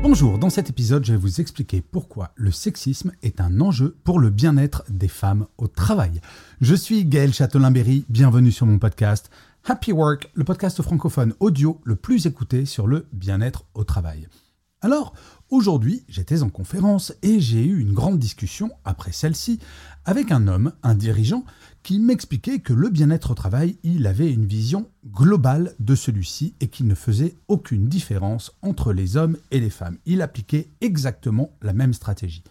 Bonjour, dans cet épisode, je vais vous expliquer pourquoi le sexisme est un enjeu pour le bien-être des femmes au travail. Je suis Gaël Châtelain-Berry, bienvenue sur mon podcast Happy Work, le podcast francophone audio le plus écouté sur le bien-être au travail. Alors, aujourd'hui, j'étais en conférence et j'ai eu une grande discussion après celle-ci avec un homme, un dirigeant, qui m'expliquait que le bien-être au travail, il avait une vision globale de celui-ci et qu'il ne faisait aucune différence entre les hommes et les femmes. Il appliquait exactement la même stratégie.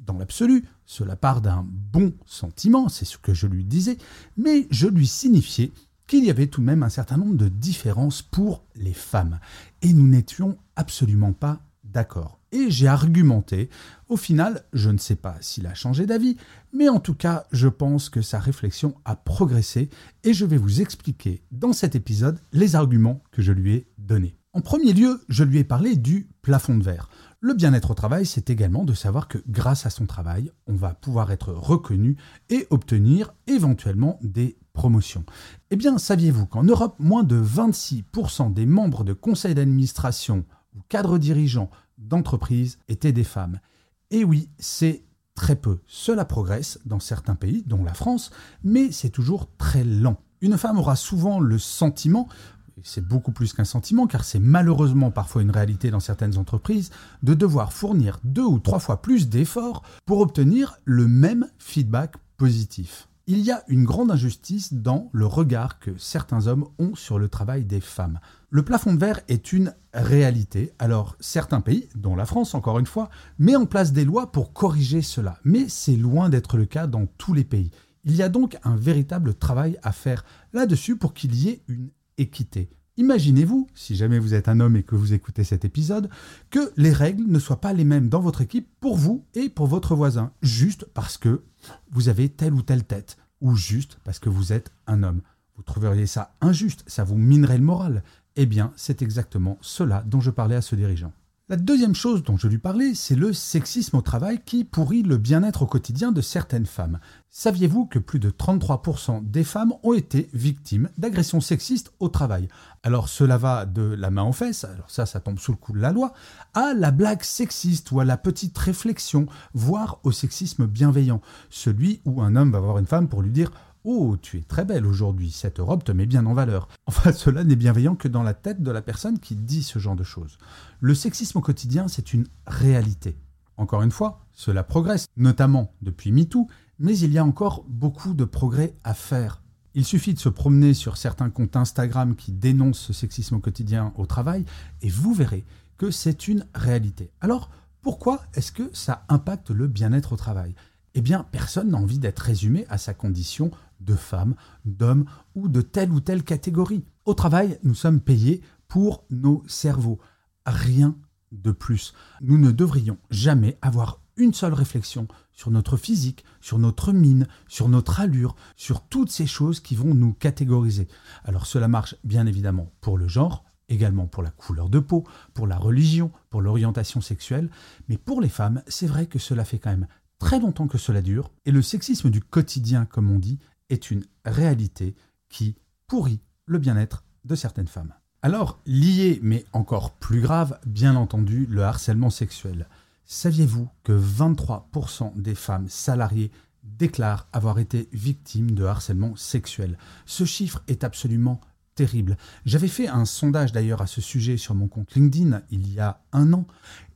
Dans l'absolu, cela part d'un bon sentiment, c'est ce que je lui disais, mais je lui signifiais qu'il y avait tout de même un certain nombre de différences pour les femmes. Et nous n'étions absolument pas d'accord. Et j'ai argumenté. Au final, je ne sais pas s'il a changé d'avis, mais en tout cas, je pense que sa réflexion a progressé et je vais vous expliquer dans cet épisode les arguments que je lui ai donnés. En premier lieu, je lui ai parlé du plafond de verre. Le bien-être au travail, c'est également de savoir que grâce à son travail, on va pouvoir être reconnu et obtenir éventuellement des promotions. Eh bien, saviez-vous qu'en Europe, moins de 26% des membres de conseils d'administration ou cadres dirigeants d'entreprises étaient des femmes? Et oui, c'est très peu. Cela progresse dans certains pays, dont la France, mais c'est toujours très lent. Une femme aura souvent le sentiment c'est beaucoup plus qu'un sentiment, car c'est malheureusement parfois une réalité dans certaines entreprises, de devoir fournir deux ou trois fois plus d'efforts pour obtenir le même feedback positif. Il y a une grande injustice dans le regard que certains hommes ont sur le travail des femmes. Le plafond de verre est une réalité. Alors certains pays, dont la France encore une fois, met en place des lois pour corriger cela. Mais c'est loin d'être le cas dans tous les pays. Il y a donc un véritable travail à faire là-dessus pour qu'il y ait une équité. Imaginez-vous, si jamais vous êtes un homme et que vous écoutez cet épisode, que les règles ne soient pas les mêmes dans votre équipe pour vous et pour votre voisin, juste parce que vous avez telle ou telle tête, ou juste parce que vous êtes un homme. Vous trouveriez ça injuste, ça vous minerait le moral. Eh bien, c'est exactement cela dont je parlais à ce dirigeant. La deuxième chose dont je lui parlais, c'est le sexisme au travail qui pourrit le bien-être au quotidien de certaines femmes. Saviez-vous que plus de 33% des femmes ont été victimes d'agressions sexistes au travail? Alors cela va de la main aux fesses, alors ça ça tombe sous le coup de la loi, à la blague sexiste ou à la petite réflexion, voire au sexisme bienveillant, celui où un homme va voir une femme pour lui dire Oh, tu es très belle aujourd'hui, cette robe te met bien en valeur. Enfin, cela n'est bienveillant que dans la tête de la personne qui dit ce genre de choses. Le sexisme au quotidien, c'est une réalité. Encore une fois, cela progresse, notamment depuis MeToo, mais il y a encore beaucoup de progrès à faire. Il suffit de se promener sur certains comptes Instagram qui dénoncent ce sexisme au quotidien au travail, et vous verrez que c'est une réalité. Alors, pourquoi est-ce que ça impacte le bien-être au travail? Eh bien, personne n'a envie d'être résumé à sa condition de femmes, d'hommes ou de telle ou telle catégorie. Au travail, nous sommes payés pour nos cerveaux. Rien de plus. Nous ne devrions jamais avoir une seule réflexion sur notre physique, sur notre mine, sur notre allure, sur toutes ces choses qui vont nous catégoriser. Alors cela marche bien évidemment pour le genre, également pour la couleur de peau, pour la religion, pour l'orientation sexuelle, mais pour les femmes, c'est vrai que cela fait quand même très longtemps que cela dure, et le sexisme du quotidien, comme on dit, est une réalité qui pourrit le bien-être de certaines femmes. Alors, lié, mais encore plus grave, bien entendu, le harcèlement sexuel. Saviez-vous que 23% des femmes salariées déclarent avoir été victimes de harcèlement sexuel? Ce chiffre est absolument terrible. J'avais fait un sondage d'ailleurs à ce sujet sur mon compte LinkedIn il y a un an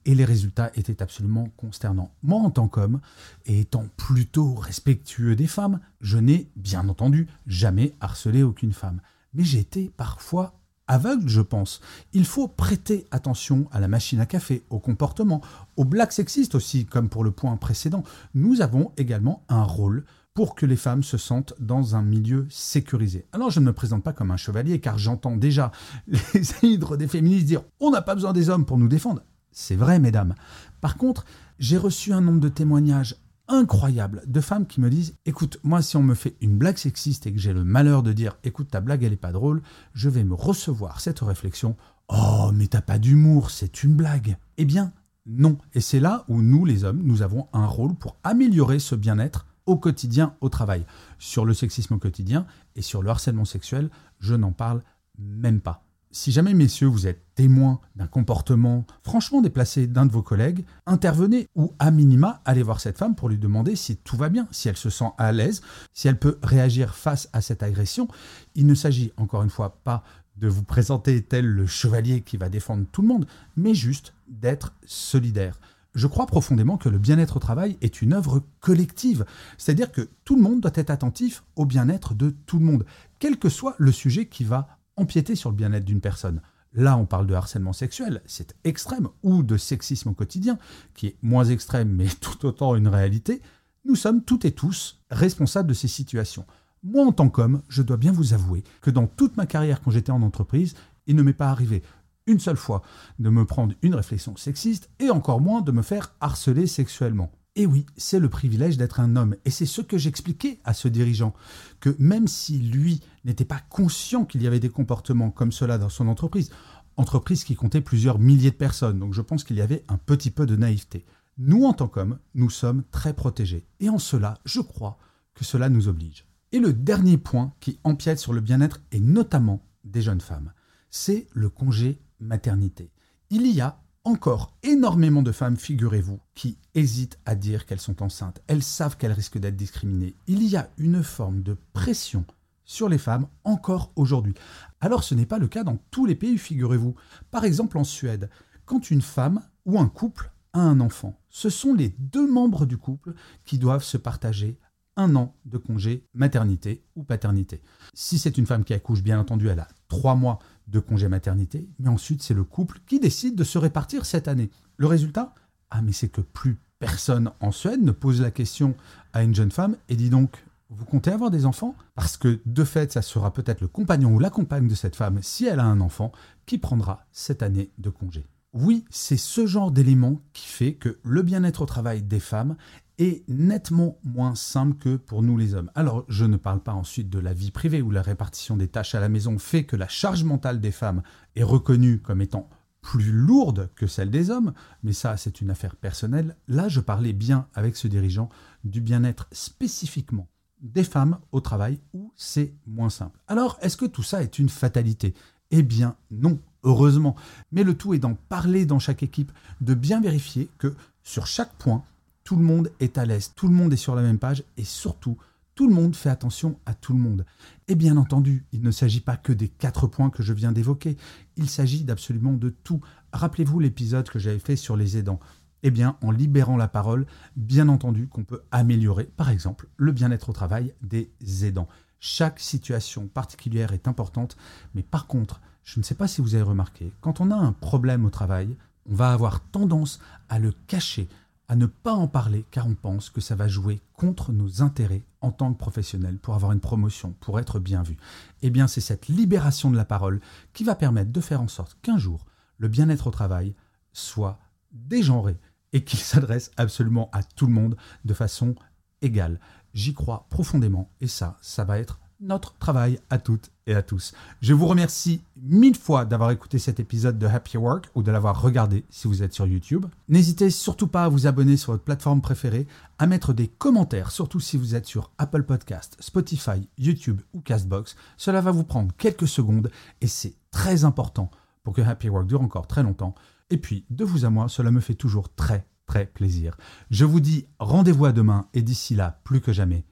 et les résultats étaient absolument consternants. Moi, en tant qu'homme, et étant plutôt respectueux des femmes, je n'ai bien entendu jamais harcelé aucune femme. Mais j'ai été parfois aveugle, je pense. Il faut prêter attention à la machine à café, au comportement, aux blagues sexistes aussi, comme pour le point précédent. Nous avons également un rôle pour que les femmes se sentent dans un milieu sécurisé. Alors je ne me présente pas comme un chevalier car j'entends déjà les hydres des féministes dire on n'a pas besoin des hommes pour nous défendre. C'est vrai mesdames. Par contre, j'ai reçu un nombre de témoignages incroyables de femmes qui me disent écoute, moi si on me fait une blague sexiste et que j'ai le malheur de dire écoute ta blague elle est pas drôle, je vais me recevoir cette réflexion oh mais t'as pas d'humour, c'est une blague. Eh bien non, et c'est là où nous les hommes, nous avons un rôle pour améliorer ce bien-être au quotidien au travail. Sur le sexisme au quotidien et sur le harcèlement sexuel, je n'en parle même pas. Si jamais, messieurs, vous êtes témoins d'un comportement franchement déplacé d'un de vos collègues, intervenez ou à minima, allez voir cette femme pour lui demander si tout va bien, si elle se sent à l'aise, si elle peut réagir face à cette agression. Il ne s'agit encore une fois pas de vous présenter tel le chevalier qui va défendre tout le monde, mais juste d'être solidaire je crois profondément que le bien-être au travail est une œuvre collective. C'est-à-dire que tout le monde doit être attentif au bien-être de tout le monde, quel que soit le sujet qui va empiéter sur le bien-être d'une personne. Là, on parle de harcèlement sexuel, c'est extrême, ou de sexisme au quotidien, qui est moins extrême, mais tout autant une réalité. Nous sommes toutes et tous responsables de ces situations. Moi, en tant qu'homme, je dois bien vous avouer que dans toute ma carrière quand j'étais en entreprise, il ne m'est pas arrivé une seule fois de me prendre une réflexion sexiste et encore moins de me faire harceler sexuellement. Et oui, c'est le privilège d'être un homme. Et c'est ce que j'expliquais à ce dirigeant, que même si lui n'était pas conscient qu'il y avait des comportements comme cela dans son entreprise, entreprise qui comptait plusieurs milliers de personnes, donc je pense qu'il y avait un petit peu de naïveté. Nous, en tant qu'hommes, nous sommes très protégés. Et en cela, je crois que cela nous oblige. Et le dernier point qui empiète sur le bien-être, et notamment des jeunes femmes, c'est le congé maternité. Il y a encore énormément de femmes, figurez-vous, qui hésitent à dire qu'elles sont enceintes. Elles savent qu'elles risquent d'être discriminées. Il y a une forme de pression sur les femmes encore aujourd'hui. Alors ce n'est pas le cas dans tous les pays, figurez-vous. Par exemple en Suède, quand une femme ou un couple a un enfant, ce sont les deux membres du couple qui doivent se partager un an de congé maternité ou paternité. Si c'est une femme qui accouche, bien entendu, elle a trois mois de congé maternité, mais ensuite c'est le couple qui décide de se répartir cette année. Le résultat? Ah mais c'est que plus personne en Suède ne pose la question à une jeune femme et dit donc vous comptez avoir des enfants? Parce que de fait, ça sera peut-être le compagnon ou la compagne de cette femme, si elle a un enfant, qui prendra cette année de congé. Oui, c'est ce genre d'élément qui fait que le bien-être au travail des femmes est nettement moins simple que pour nous les hommes. Alors, je ne parle pas ensuite de la vie privée où la répartition des tâches à la maison fait que la charge mentale des femmes est reconnue comme étant plus lourde que celle des hommes, mais ça c'est une affaire personnelle. Là, je parlais bien avec ce dirigeant du bien-être spécifiquement des femmes au travail où c'est moins simple. Alors, est-ce que tout ça est une fatalité? Eh bien non, heureusement. Mais le tout est d'en parler dans chaque équipe, de bien vérifier que sur chaque point, tout le monde est à l'aise, tout le monde est sur la même page et surtout, tout le monde fait attention à tout le monde. Et bien entendu, il ne s'agit pas que des quatre points que je viens d'évoquer, il s'agit d'absolument de tout. Rappelez-vous l'épisode que j'avais fait sur les aidants. Eh bien, en libérant la parole, bien entendu qu'on peut améliorer, par exemple, le bien-être au travail des aidants. Chaque situation particulière est importante, mais par contre, je ne sais pas si vous avez remarqué, quand on a un problème au travail, on va avoir tendance à le cacher, à ne pas en parler car on pense que ça va jouer contre nos intérêts en tant que professionnel pour avoir une promotion, pour être bien vu. Eh bien, c'est cette libération de la parole qui va permettre de faire en sorte qu'un jour, le bien-être au travail soit dégenré et qu'il s'adresse absolument à tout le monde de façon égale. J'y crois profondément et ça, ça va être notre travail à toutes et à tous. Je vous remercie mille fois d'avoir écouté cet épisode de Happy Work ou de l'avoir regardé si vous êtes sur YouTube. N'hésitez surtout pas à vous abonner sur votre plateforme préférée, à mettre des commentaires, surtout si vous êtes sur Apple Podcast, Spotify, YouTube ou Castbox. Cela va vous prendre quelques secondes et c'est très important pour que Happy Work dure encore très longtemps. Et puis, de vous à moi, cela me fait toujours très très plaisir. Je vous dis rendez-vous à demain et d'ici là, plus que jamais,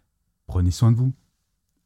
prenez soin de vous.